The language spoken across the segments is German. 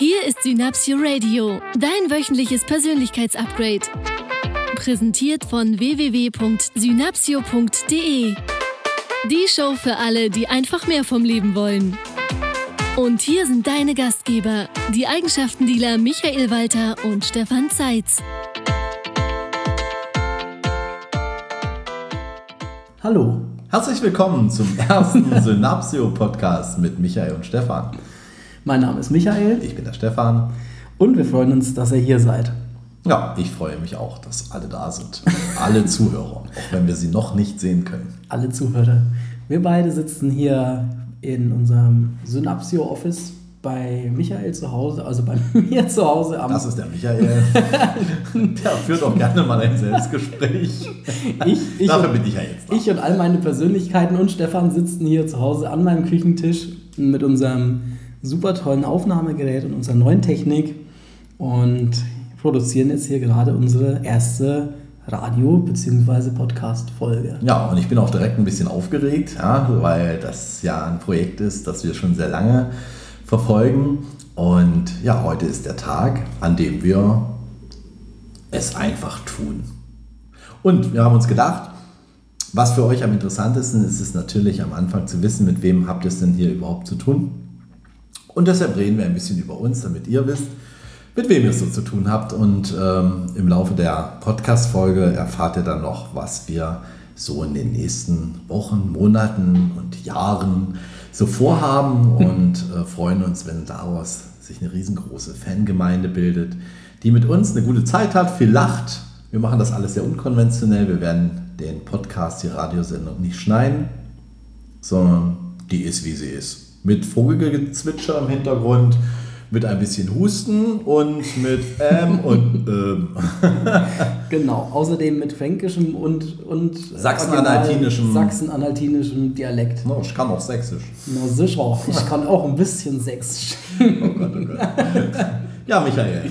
Hier ist Synapsio Radio, dein wöchentliches Persönlichkeitsupgrade. Präsentiert von www.synapsio.de. Die Show für alle, die einfach mehr vom Leben wollen. Und hier sind deine Gastgeber, die Eigenschaftendealer Michael Walter und Stefan Zeitz. Hallo, herzlich willkommen zum ersten Synapsio-Podcast mit Michael und Stefan. Mein Name ist Michael. Ich bin der Stefan. Und wir freuen uns, dass ihr hier seid. Ja, ich freue mich auch, dass alle da sind. Alle Zuhörer, auch wenn wir sie noch nicht sehen können. Alle Zuhörer. Wir beide sitzen hier in unserem Synapsio-Office bei Michael zu Hause, also bei mir zu Hause. Am das ist der Michael. der führt auch gerne mal ein Selbstgespräch. Ich, ich Dafür bin ich ja jetzt da. Ich und all meine Persönlichkeiten und Stefan sitzen hier zu Hause an meinem Küchentisch mit unserem super tollen Aufnahmegerät und unserer neuen Technik und produzieren jetzt hier gerade unsere erste Radio- bzw. Podcast-Folge. Ja, und ich bin auch direkt ein bisschen aufgeregt, ja, weil das ja ein Projekt ist, das wir schon sehr lange verfolgen. Und ja, heute ist der Tag, an dem wir es einfach tun. Und wir haben uns gedacht, was für euch am interessantesten ist, ist natürlich am Anfang zu wissen, mit wem habt ihr es denn hier überhaupt zu tun. Und deshalb reden wir ein bisschen über uns, damit ihr wisst, mit wem ihr es so zu tun habt. Und ähm, im Laufe der Podcast-Folge erfahrt ihr dann noch, was wir so in den nächsten Wochen, Monaten und Jahren so vorhaben und äh, freuen uns, wenn daraus sich eine riesengroße Fangemeinde bildet, die mit uns eine gute Zeit hat, viel lacht. Wir machen das alles sehr unkonventionell. Wir werden den Podcast, die Radiosendung nicht schneiden, sondern die ist, wie sie ist mit Vogelgezwitscher im Hintergrund, mit ein bisschen Husten und mit ähm und ähm. genau, außerdem mit fränkischem und, und sachsen-anhaltinischem sachsen Dialekt. No, ich kann auch sächsisch. Na sicher, ich kann auch ein bisschen sächsisch. oh Gott, oh Gott. Ja, Michael,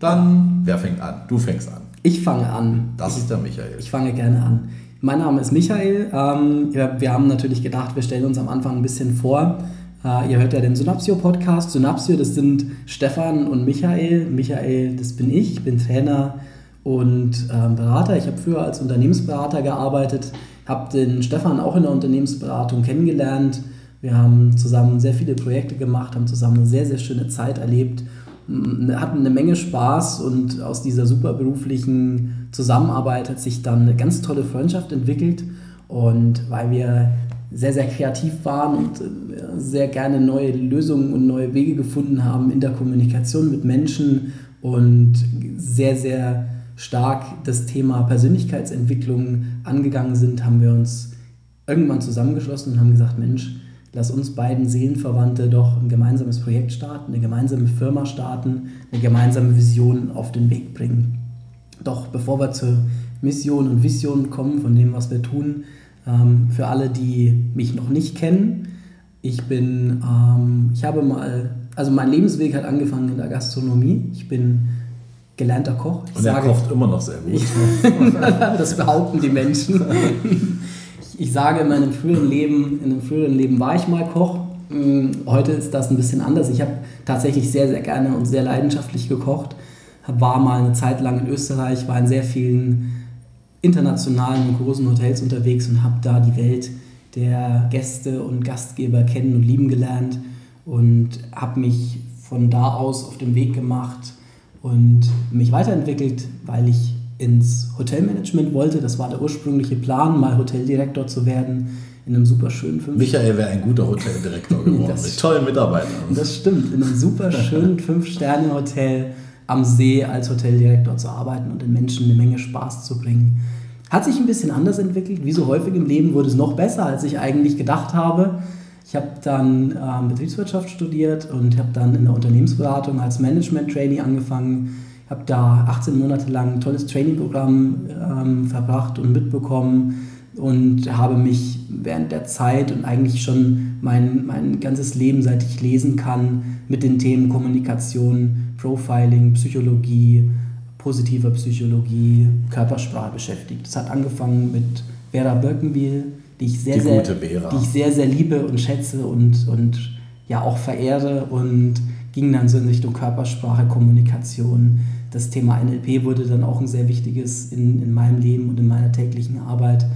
dann wer fängt an? Du fängst an. Ich fange an. Das ist der Michael. Ich fange gerne an. Mein Name ist Michael. Ähm, wir haben natürlich gedacht, wir stellen uns am Anfang ein bisschen vor. Uh, ihr hört ja den Synapsio-Podcast. Synapsio, das sind Stefan und Michael. Michael, das bin ich. Ich bin Trainer und ähm, Berater. Ich habe früher als Unternehmensberater gearbeitet, habe den Stefan auch in der Unternehmensberatung kennengelernt. Wir haben zusammen sehr viele Projekte gemacht, haben zusammen eine sehr, sehr schöne Zeit erlebt, hatten eine Menge Spaß und aus dieser super beruflichen Zusammenarbeit hat sich dann eine ganz tolle Freundschaft entwickelt. Und weil wir sehr, sehr kreativ waren und äh, sehr gerne neue Lösungen und neue Wege gefunden haben in der Kommunikation mit Menschen und sehr, sehr stark das Thema Persönlichkeitsentwicklung angegangen sind, haben wir uns irgendwann zusammengeschlossen und haben gesagt, Mensch, lass uns beiden Seelenverwandte doch ein gemeinsames Projekt starten, eine gemeinsame Firma starten, eine gemeinsame Vision auf den Weg bringen. Doch bevor wir zur Mission und Vision kommen von dem, was wir tun, ähm, für alle, die mich noch nicht kennen, ich bin, ähm, ich habe mal, also mein Lebensweg hat angefangen in der Gastronomie. Ich bin gelernter Koch. Ich Und er sage, kocht immer noch sehr gut. das behaupten die Menschen. Ich, ich sage, in meinem früheren Leben, in einem früheren Leben war ich mal Koch. Mm, heute ist das ein bisschen anders. Ich habe tatsächlich sehr, sehr gerne und sehr leidenschaftlich gekocht. War mal eine Zeit lang in Österreich, war in sehr vielen internationalen und großen Hotels unterwegs und habe da die Welt der Gäste und Gastgeber kennen und lieben gelernt und habe mich von da aus auf den Weg gemacht und mich weiterentwickelt, weil ich ins Hotelmanagement wollte. Das war der ursprüngliche Plan, mal Hoteldirektor zu werden in einem super schönen fünf Michael wäre ein guter Hoteldirektor geworden, mit tollen Mitarbeitern. Das stimmt, in einem super schönen Fünf-Sterne-Hotel am See als Hoteldirektor zu arbeiten und den Menschen eine Menge Spaß zu bringen. Hat sich ein bisschen anders entwickelt. Wie so häufig im Leben wurde es noch besser, als ich eigentlich gedacht habe. Ich habe dann ähm, Betriebswirtschaft studiert und habe dann in der Unternehmensberatung als Management-Trainee angefangen. Habe da 18 Monate lang ein tolles Trainingprogramm ähm, verbracht und mitbekommen und habe mich während der Zeit und eigentlich schon mein, mein ganzes Leben, seit ich lesen kann, mit den Themen Kommunikation, Profiling, Psychologie, positiver Psychologie, Körpersprache beschäftigt. Das hat angefangen mit Vera Birkenbiel, die ich sehr, die sehr, die ich sehr, sehr liebe und schätze und, und ja auch verehre und ging dann so in Richtung Körpersprache, Kommunikation. Das Thema NLP wurde dann auch ein sehr wichtiges in, in meinem Leben und in meiner täglichen Arbeit.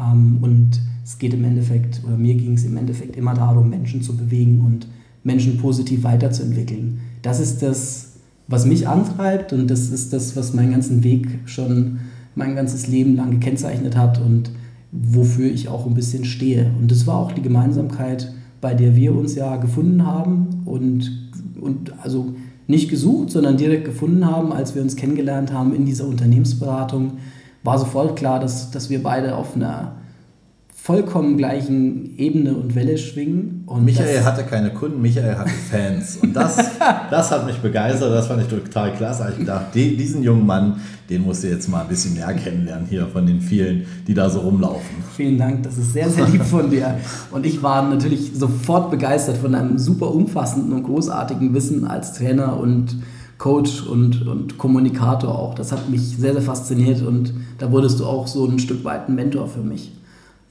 Ähm, und es geht im Endeffekt, oder mir ging es im Endeffekt immer darum, Menschen zu bewegen und Menschen positiv weiterzuentwickeln. Das ist das, was mich antreibt und das ist das, was meinen ganzen Weg schon mein ganzes Leben lang gekennzeichnet hat und wofür ich auch ein bisschen stehe. Und das war auch die Gemeinsamkeit, bei der wir uns ja gefunden haben und, und also nicht gesucht, sondern direkt gefunden haben, als wir uns kennengelernt haben in dieser Unternehmensberatung, war sofort klar, dass, dass wir beide auf einer vollkommen gleichen Ebene und Welle schwingen. Und Michael hatte keine Kunden, Michael hatte Fans. Und das, das hat mich begeistert, das fand ich total klasse. Ich dachte, diesen jungen Mann, den musst du jetzt mal ein bisschen mehr kennenlernen hier von den vielen, die da so rumlaufen. Vielen Dank, das ist sehr, sehr lieb von dir. Und ich war natürlich sofort begeistert von einem super umfassenden und großartigen Wissen als Trainer und Coach und, und Kommunikator auch. Das hat mich sehr, sehr fasziniert und da wurdest du auch so ein Stück weit ein Mentor für mich.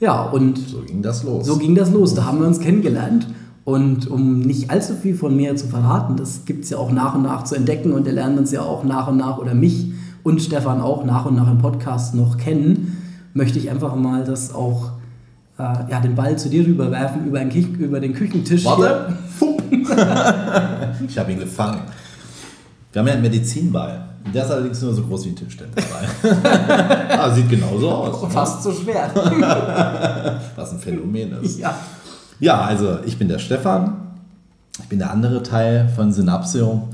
Ja, und so ging das los. So ging das los. Da haben wir uns kennengelernt. Und um nicht allzu viel von mir zu verraten, das gibt es ja auch nach und nach zu entdecken und ihr lernt uns ja auch nach und nach oder mich und Stefan auch nach und nach im Podcast noch kennen, möchte ich einfach mal das auch äh, ja, den Ball zu dir rüberwerfen über den, über den Küchentisch. Warte! ich habe ihn gefangen. Wir haben ja einen Medizinball. Der ist allerdings nur so groß wie ein Tischtennisball. ah, sieht genauso aus. Ne? Fast so schwer. Was ein Phänomen ist. Ja. ja, also ich bin der Stefan. Ich bin der andere Teil von Synapsio.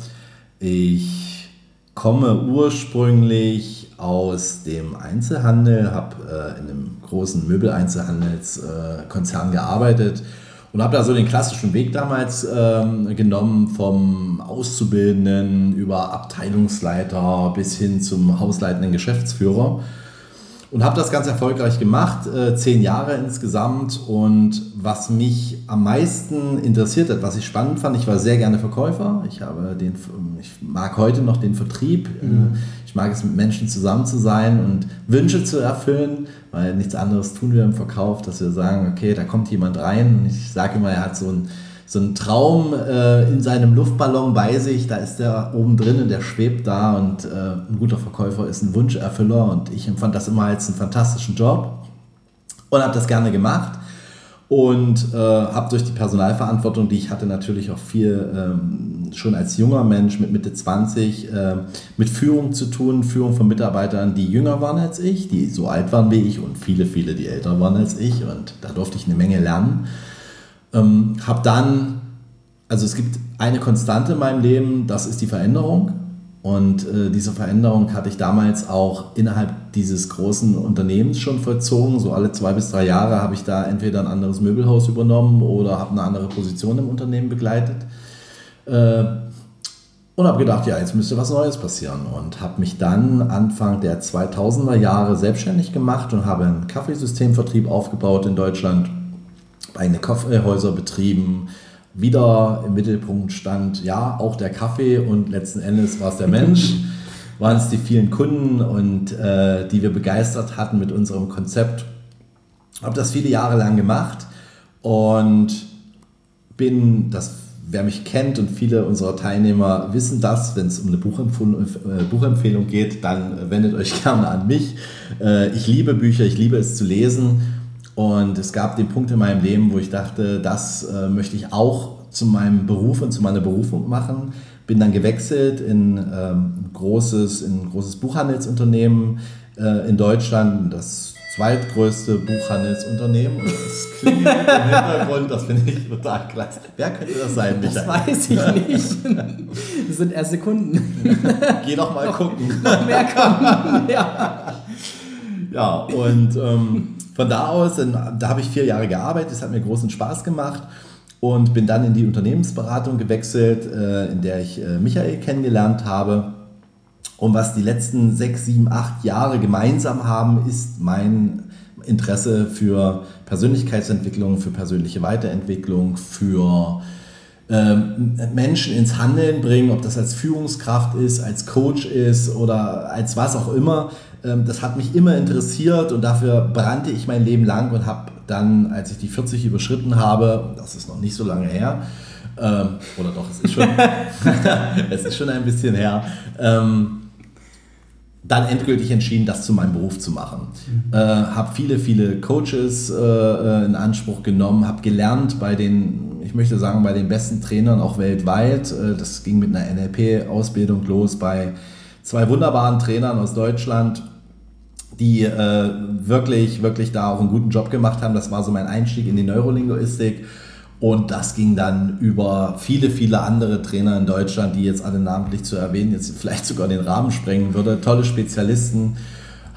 Ich komme ursprünglich aus dem Einzelhandel, habe äh, in einem großen Möbeleinzelhandelskonzern äh, gearbeitet und habe da so den klassischen Weg damals ähm, genommen, vom Auszubildenden über Abteilungsleiter bis hin zum hausleitenden Geschäftsführer. Und habe das ganz erfolgreich gemacht, äh, zehn Jahre insgesamt. Und was mich am meisten interessiert hat, was ich spannend fand, ich war sehr gerne Verkäufer. Ich, habe den, ich mag heute noch den Vertrieb. Mhm. Mag es, mit Menschen zusammen zu sein und Wünsche zu erfüllen, weil nichts anderes tun wir im Verkauf, dass wir sagen, okay, da kommt jemand rein. Ich sage immer, er hat so ein so ein Traum äh, in seinem Luftballon bei sich, da ist der oben drin und der schwebt da und äh, ein guter Verkäufer ist ein Wunscherfüller und ich empfand das immer als einen fantastischen Job und habe das gerne gemacht und äh, habe durch die Personalverantwortung, die ich hatte, natürlich auch viel ähm, schon als junger Mensch mit Mitte 20 äh, mit Führung zu tun, Führung von Mitarbeitern, die jünger waren als ich, die so alt waren wie ich und viele, viele, die älter waren als ich und da durfte ich eine Menge lernen. Ähm, habe dann, also es gibt eine Konstante in meinem Leben, das ist die Veränderung. Und äh, diese Veränderung hatte ich damals auch innerhalb dieses großen Unternehmens schon vollzogen. So alle zwei bis drei Jahre habe ich da entweder ein anderes Möbelhaus übernommen oder habe eine andere Position im Unternehmen begleitet. Äh, und habe gedacht, ja, jetzt müsste was Neues passieren. Und habe mich dann Anfang der 2000er Jahre selbstständig gemacht und habe einen Kaffeesystemvertrieb aufgebaut in Deutschland eigene Kaffeehäuser betrieben. Wieder im Mittelpunkt stand ja auch der Kaffee und letzten Endes war es der Mensch. waren es die vielen Kunden und äh, die wir begeistert hatten mit unserem Konzept. Habe das viele Jahre lang gemacht und bin, das wer mich kennt und viele unserer Teilnehmer wissen das, wenn es um eine Buchempfehlung, äh, Buchempfehlung geht, dann wendet euch gerne an mich. Äh, ich liebe Bücher, ich liebe es zu lesen und es gab den Punkt in meinem Leben, wo ich dachte, das äh, möchte ich auch zu meinem Beruf und zu meiner Berufung machen. Bin dann gewechselt in, ähm, großes, in ein großes Buchhandelsunternehmen äh, in Deutschland, das zweitgrößte Buchhandelsunternehmen. Und das klingt im Hintergrund, das finde ich total klasse. Wer könnte das sein, Michael? Das weiß ich nicht. Das sind erst Sekunden. Geh doch mal gucken. Noch mehr kommen. Ja. Ja, und ähm, von da aus, da habe ich vier Jahre gearbeitet, es hat mir großen Spaß gemacht und bin dann in die Unternehmensberatung gewechselt, äh, in der ich äh, Michael kennengelernt habe. Und was die letzten sechs, sieben, acht Jahre gemeinsam haben, ist mein Interesse für Persönlichkeitsentwicklung, für persönliche Weiterentwicklung, für ähm, Menschen ins Handeln bringen, ob das als Führungskraft ist, als Coach ist oder als was auch immer. Ähm, das hat mich immer interessiert und dafür brannte ich mein Leben lang und habe dann, als ich die 40 überschritten habe, das ist noch nicht so lange her, Ähm, oder doch, es ist schon, es ist schon ein bisschen her. Dann endgültig entschieden, das zu meinem Beruf zu machen. Mhm. Äh, habe viele, viele Coaches äh, äh in Anspruch genommen, habe gelernt bei den, ich möchte sagen, bei den besten Trainern auch weltweit. Äh, das ging mit einer NLP-Ausbildung los bei zwei wunderbaren Trainern aus Deutschland, die äh, wirklich, wirklich da auch einen guten Job gemacht haben. Das war so mein Einstieg in die Neurolinguistik. Und das ging dann über viele, viele andere Trainer in Deutschland, die jetzt alle namentlich zu erwähnen, jetzt vielleicht sogar den Rahmen sprengen würde. Tolle Spezialisten,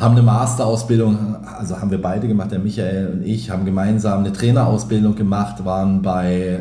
haben eine Masterausbildung, also haben wir beide gemacht, der Michael und ich, haben gemeinsam eine Trainerausbildung gemacht, waren bei,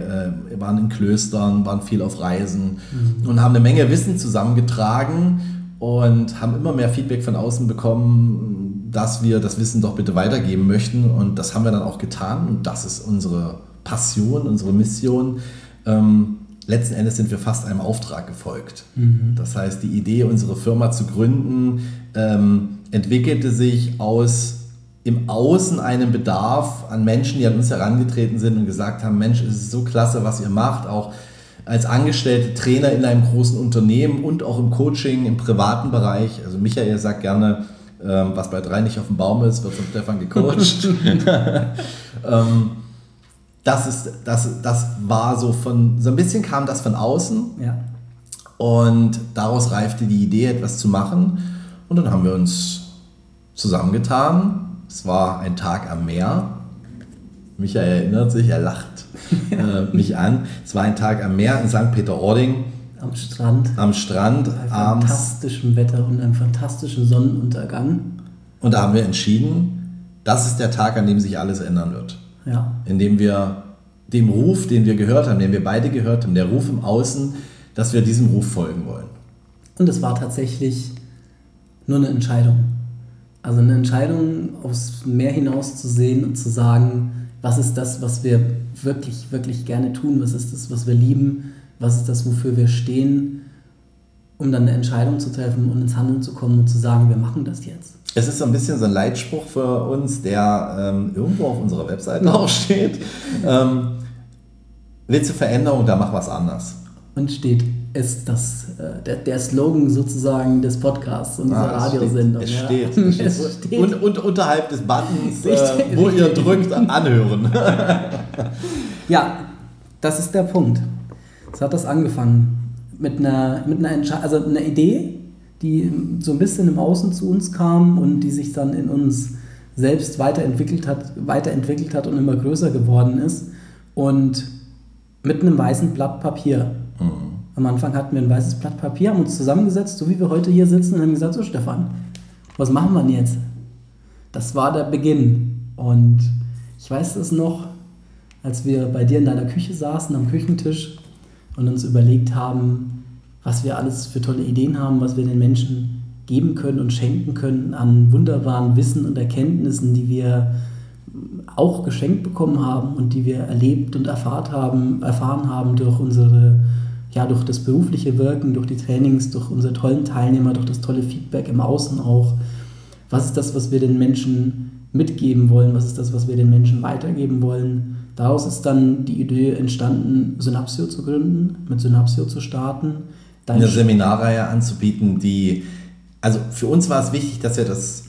äh, waren in Klöstern, waren viel auf Reisen mhm. und haben eine Menge Wissen zusammengetragen und haben immer mehr Feedback von außen bekommen, dass wir das Wissen doch bitte weitergeben möchten. Und das haben wir dann auch getan. Und das ist unsere Passion, unsere Mission. Ähm, letzten Endes sind wir fast einem Auftrag gefolgt. Mhm. Das heißt, die Idee, unsere Firma zu gründen, ähm, entwickelte sich aus im Außen einem Bedarf an Menschen, die an uns herangetreten sind und gesagt haben, Mensch, es ist so klasse, was ihr macht, auch als angestellte Trainer in einem großen Unternehmen und auch im Coaching, im privaten Bereich. Also Michael sagt gerne, ähm, was bei drei nicht auf dem Baum ist, wird von Stefan gecoacht. ähm, das, ist, das, das war so von, so ein bisschen kam das von außen. Ja. Und daraus reifte die Idee, etwas zu machen. Und dann haben wir uns zusammengetan. Es war ein Tag am Meer. Michael erinnert sich, er lacht äh, mich an. Es war ein Tag am Meer in St. Peter-Ording. Am Strand. Am Strand. Bei fantastischem Wetter und einem fantastischen Sonnenuntergang. Und da haben wir entschieden, das ist der Tag, an dem sich alles ändern wird. Ja. Indem wir dem Ruf, den wir gehört haben, den wir beide gehört haben, der Ruf im Außen, dass wir diesem Ruf folgen wollen. Und es war tatsächlich nur eine Entscheidung. Also eine Entscheidung, aufs Meer hinaus zu sehen und zu sagen, was ist das, was wir wirklich, wirklich gerne tun, was ist das, was wir lieben, was ist das, wofür wir stehen, um dann eine Entscheidung zu treffen und ins Handeln zu kommen und zu sagen, wir machen das jetzt. Es ist so ein bisschen so ein Leitspruch für uns, der ähm, irgendwo auf unserer Webseite auch steht. Ähm, willst du Veränderung, da mach was anders. Und steht, ist das, äh, der, der Slogan sozusagen des Podcasts und dieser ah, Radiosendung. Es steht. Ja. Es steht. Und, und, unterhalb des Buttons, äh, wo ihr drückt, anhören. ja, das ist der Punkt. So hat das angefangen. Mit einer, mit einer, also einer Idee, die so ein bisschen im Außen zu uns kam und die sich dann in uns selbst weiterentwickelt hat, weiterentwickelt hat und immer größer geworden ist. Und mit einem weißen Blatt Papier. Mhm am Anfang hatten wir ein weißes Blatt Papier, haben uns zusammengesetzt, so wie wir heute hier sitzen, und haben gesagt: So, Stefan, was machen wir denn jetzt? Das war der Beginn. Und ich weiß es noch, als wir bei dir in deiner Küche saßen, am Küchentisch und uns überlegt haben, was wir alles für tolle Ideen haben, was wir den Menschen geben können und schenken können an wunderbaren Wissen und Erkenntnissen, die wir auch geschenkt bekommen haben und die wir erlebt und erfahrt haben, erfahren haben durch unsere ja, durch das berufliche Wirken, durch die Trainings, durch unsere tollen Teilnehmer, durch das tolle Feedback im Außen auch. Was ist das, was wir den Menschen mitgeben wollen? Was ist das, was wir den Menschen weitergeben wollen? Daraus ist dann die Idee entstanden, Synapsio zu gründen, mit Synapsio zu starten. Eine Seminarreihe anzubieten, die, also für uns war es wichtig, dass wir das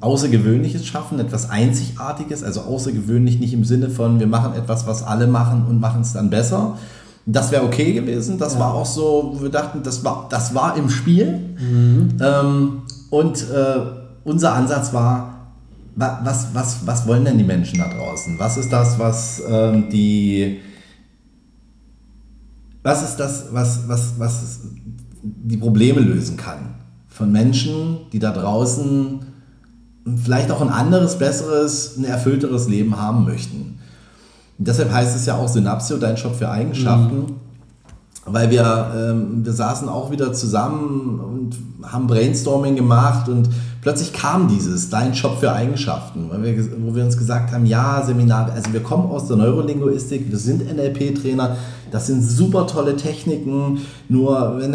Außergewöhnliches schaffen, etwas Einzigartiges, also außergewöhnlich nicht im Sinne von, wir machen etwas, was alle machen und machen es dann besser, das wäre okay gewesen. Das ja. war auch so, wir dachten, das war, das war im Spiel. Mhm. Ähm, und äh, unser Ansatz war, was, was, was wollen denn die Menschen da draußen? Was ist das, was ähm, die. Was ist das, was, was, was die Probleme lösen kann? Von Menschen, die da draußen vielleicht auch ein anderes, besseres, ein erfüllteres Leben haben möchten. Und deshalb heißt es ja auch Synapsio, dein Shop für Eigenschaften. Mhm. Weil wir, ähm, wir saßen auch wieder zusammen und haben Brainstorming gemacht und plötzlich kam dieses, dein Shop für Eigenschaften, weil wir, wo wir uns gesagt haben, ja, Seminar, also wir kommen aus der Neurolinguistik, wir sind NLP-Trainer, das sind super tolle Techniken, nur wenn,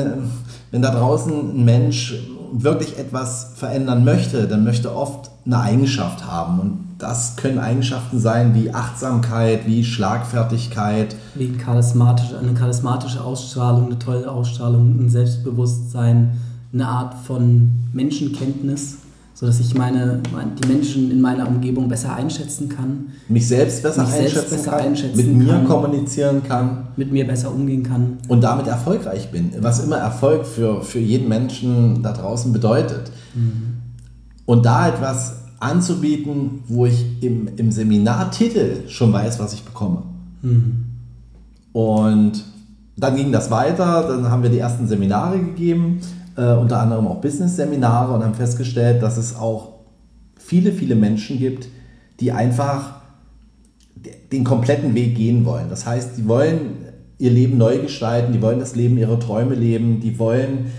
wenn da draußen ein Mensch wirklich etwas verändern möchte, dann möchte oft eine Eigenschaft haben und das können Eigenschaften sein wie Achtsamkeit, wie Schlagfertigkeit. Wie ein charismatische, eine charismatische Ausstrahlung, eine tolle Ausstrahlung, ein Selbstbewusstsein, eine Art von Menschenkenntnis sodass ich meine, die Menschen in meiner Umgebung besser einschätzen kann. Mich selbst besser, mich einschätzen, selbst besser kann, einschätzen mit mir kann, kommunizieren kann. Mit mir besser umgehen kann. Und damit erfolgreich bin. Was immer Erfolg für, für jeden Menschen da draußen bedeutet. Mhm. Und da etwas anzubieten, wo ich im, im Seminartitel schon weiß, was ich bekomme. Mhm. Und dann ging das weiter, dann haben wir die ersten Seminare gegeben äh, unter anderem auch Business-Seminare und haben festgestellt, dass es auch viele, viele Menschen gibt, die einfach den kompletten Weg gehen wollen. Das heißt, die wollen ihr Leben neu gestalten, die wollen das Leben ihrer Träume leben, die wollen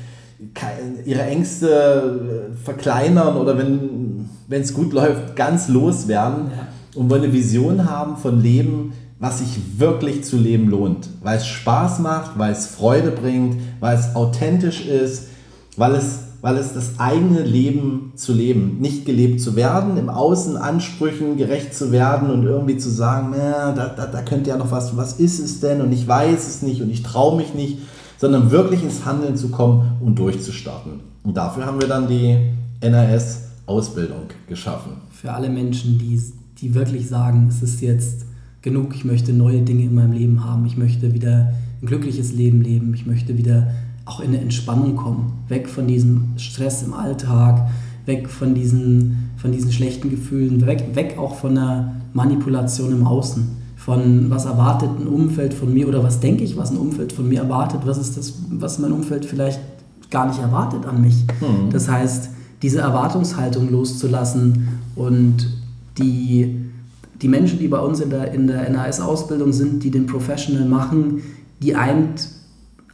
ihre Ängste äh, verkleinern oder wenn es gut läuft, ganz loswerden und wollen eine Vision haben von Leben, was sich wirklich zu leben lohnt, weil es Spaß macht, weil es Freude bringt, weil es authentisch ist, weil es, weil es das eigene Leben zu leben, nicht gelebt zu werden, im Außen Ansprüchen gerecht zu werden und irgendwie zu sagen, na, da, da, da könnte ja noch was, was ist es denn und ich weiß es nicht und ich traue mich nicht, sondern wirklich ins Handeln zu kommen und durchzustarten. Und dafür haben wir dann die NRS-Ausbildung geschaffen. Für alle Menschen, die, die wirklich sagen, es ist jetzt genug, ich möchte neue Dinge in meinem Leben haben, ich möchte wieder ein glückliches Leben leben, ich möchte wieder auch in eine Entspannung kommen, weg von diesem Stress im Alltag, weg von diesen, von diesen schlechten Gefühlen, weg, weg auch von der Manipulation im Außen, von was erwartet ein Umfeld von mir oder was denke ich, was ein Umfeld von mir erwartet, was ist das, was mein Umfeld vielleicht gar nicht erwartet an mich. Mhm. Das heißt, diese Erwartungshaltung loszulassen und die, die Menschen, die bei uns in der, in der NAS-Ausbildung sind, die den Professional machen, die eint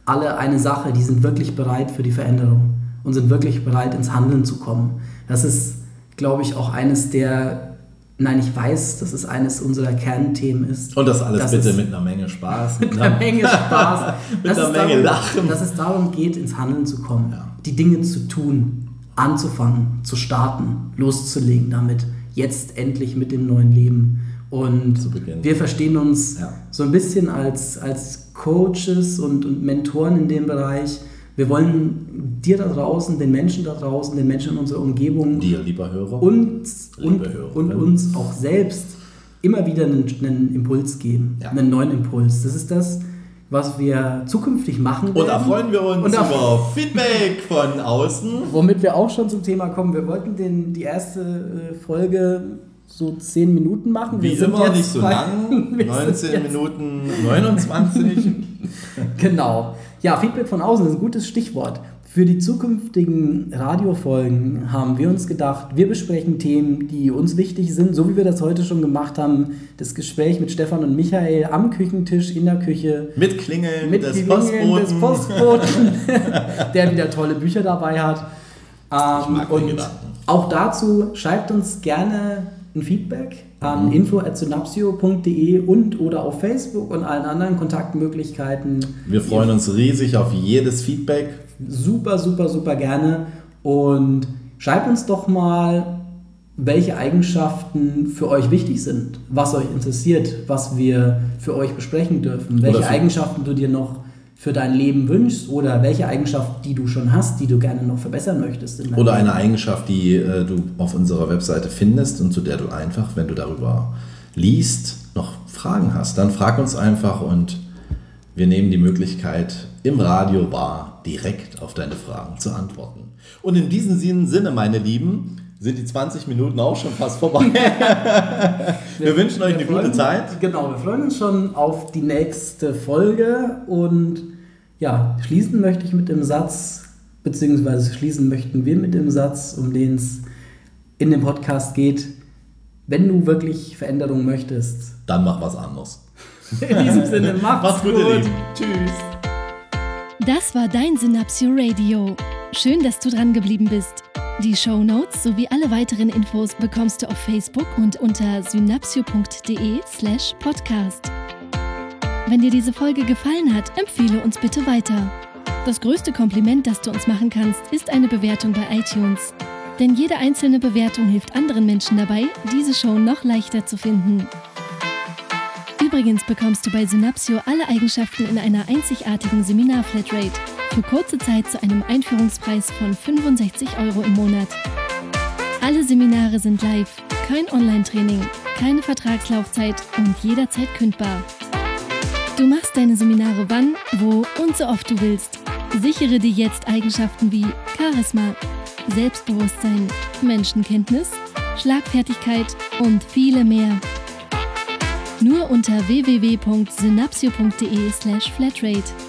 alle eine Sache, die sind wirklich bereit für die Veränderung und sind wirklich bereit ins Handeln zu kommen. Das ist, glaube ich, auch eines der, nein, ich weiß, dass es eines unserer Kernthemen ist. Und das alles bitte mit einer Menge Spaß. Mit einer Menge Spaß. mit einer Menge darum, Lachen. Dass es darum geht, ins Handeln zu kommen, ja. die Dinge zu tun, anzufangen, zu starten, loszulegen damit, jetzt endlich mit dem neuen Leben. Und wir verstehen uns ja. so ein bisschen als, als Coaches und, und Mentoren in dem Bereich. Wir wollen dir da draußen, den Menschen da draußen, den Menschen in unserer Umgebung, dir, lieber Hörer, uns, und, und uns auch selbst immer wieder einen, einen Impuls geben, ja. einen neuen Impuls. Das ist das, was wir zukünftig machen werden. Und da freuen wir uns über Feedback von außen. Womit wir auch schon zum Thema kommen. Wir wollten den, die erste äh, Folge so 10 Minuten machen. Wie immer nicht so lang, 19 Minuten 29. genau. Ja, Feedback von außen ist ein gutes Stichwort. Für die zukünftigen Radiofolgen haben wir uns gedacht, wir besprechen Themen, die uns wichtig sind, so wie wir das heute schon gemacht haben. Das Gespräch mit Stefan und Michael am Küchentisch in der Küche. Mit Klingeln, mit des, Klingeln Postboten. des Postboten, der wieder tolle Bücher dabei hat. Ähm, und auch dazu schreibt uns gerne ein Feedback an mhm. info.synapsio.de und oder auf Facebook und allen anderen Kontaktmöglichkeiten. Wir freuen uns riesig auf jedes Feedback. Super, super, super gerne. Und schreibt uns doch mal, welche Eigenschaften für euch wichtig sind, was euch interessiert, was wir für euch besprechen dürfen, welche Eigenschaften du dir noch für dein Leben wünschst oder welche Eigenschaft, die du schon hast, die du gerne noch verbessern möchtest. oder eine Eigenschaft, die äh, du auf unserer Webseite findest und zu der du einfach, wenn du darüber liest, noch Fragen hast. Dann frag uns einfach und wir nehmen die Möglichkeit, im Radio war direkt auf deine Fragen zu antworten. Und in diesem Sinne, meine Lieben, sind die 20 Minuten auch schon fast vorbei. wir, wir, wünschen euch wir eine freuen, gute Zeit. Genau, wir freuen uns schon auf die nächste Folge und ja, schließen möchte ich mit dem Satz, beziehungsweise schließen möchten wir mit dem Satz, um den es in dem Podcast geht. Wenn du wirklich Veränderung möchtest, dann mach was anderes. In diesem Sinne, macht's, macht's gut. gut. Tschüss. Das war dein Synapsio Radio. Schön, dass du dran geblieben bist. Die Show Notes sowie alle weiteren Infos bekommst du auf Facebook und unter synapsio.de/slash podcast. Wenn dir diese Folge gefallen hat, empfehle uns bitte weiter. Das größte Kompliment, das du uns machen kannst, ist eine Bewertung bei iTunes. Denn jede einzelne Bewertung hilft anderen Menschen dabei, diese Show noch leichter zu finden. Übrigens bekommst du bei Synapsio alle Eigenschaften in einer einzigartigen Seminar-Flatrate für kurze Zeit zu einem Einführungspreis von 65 Euro im Monat. Alle Seminare sind live, kein Online-Training, keine Vertragslaufzeit und jederzeit kündbar. Du machst deine Seminare wann, wo und so oft du willst. Sichere dir jetzt Eigenschaften wie Charisma, Selbstbewusstsein, Menschenkenntnis, Schlagfertigkeit und viele mehr. Nur unter www.synapsio.de/flatrate.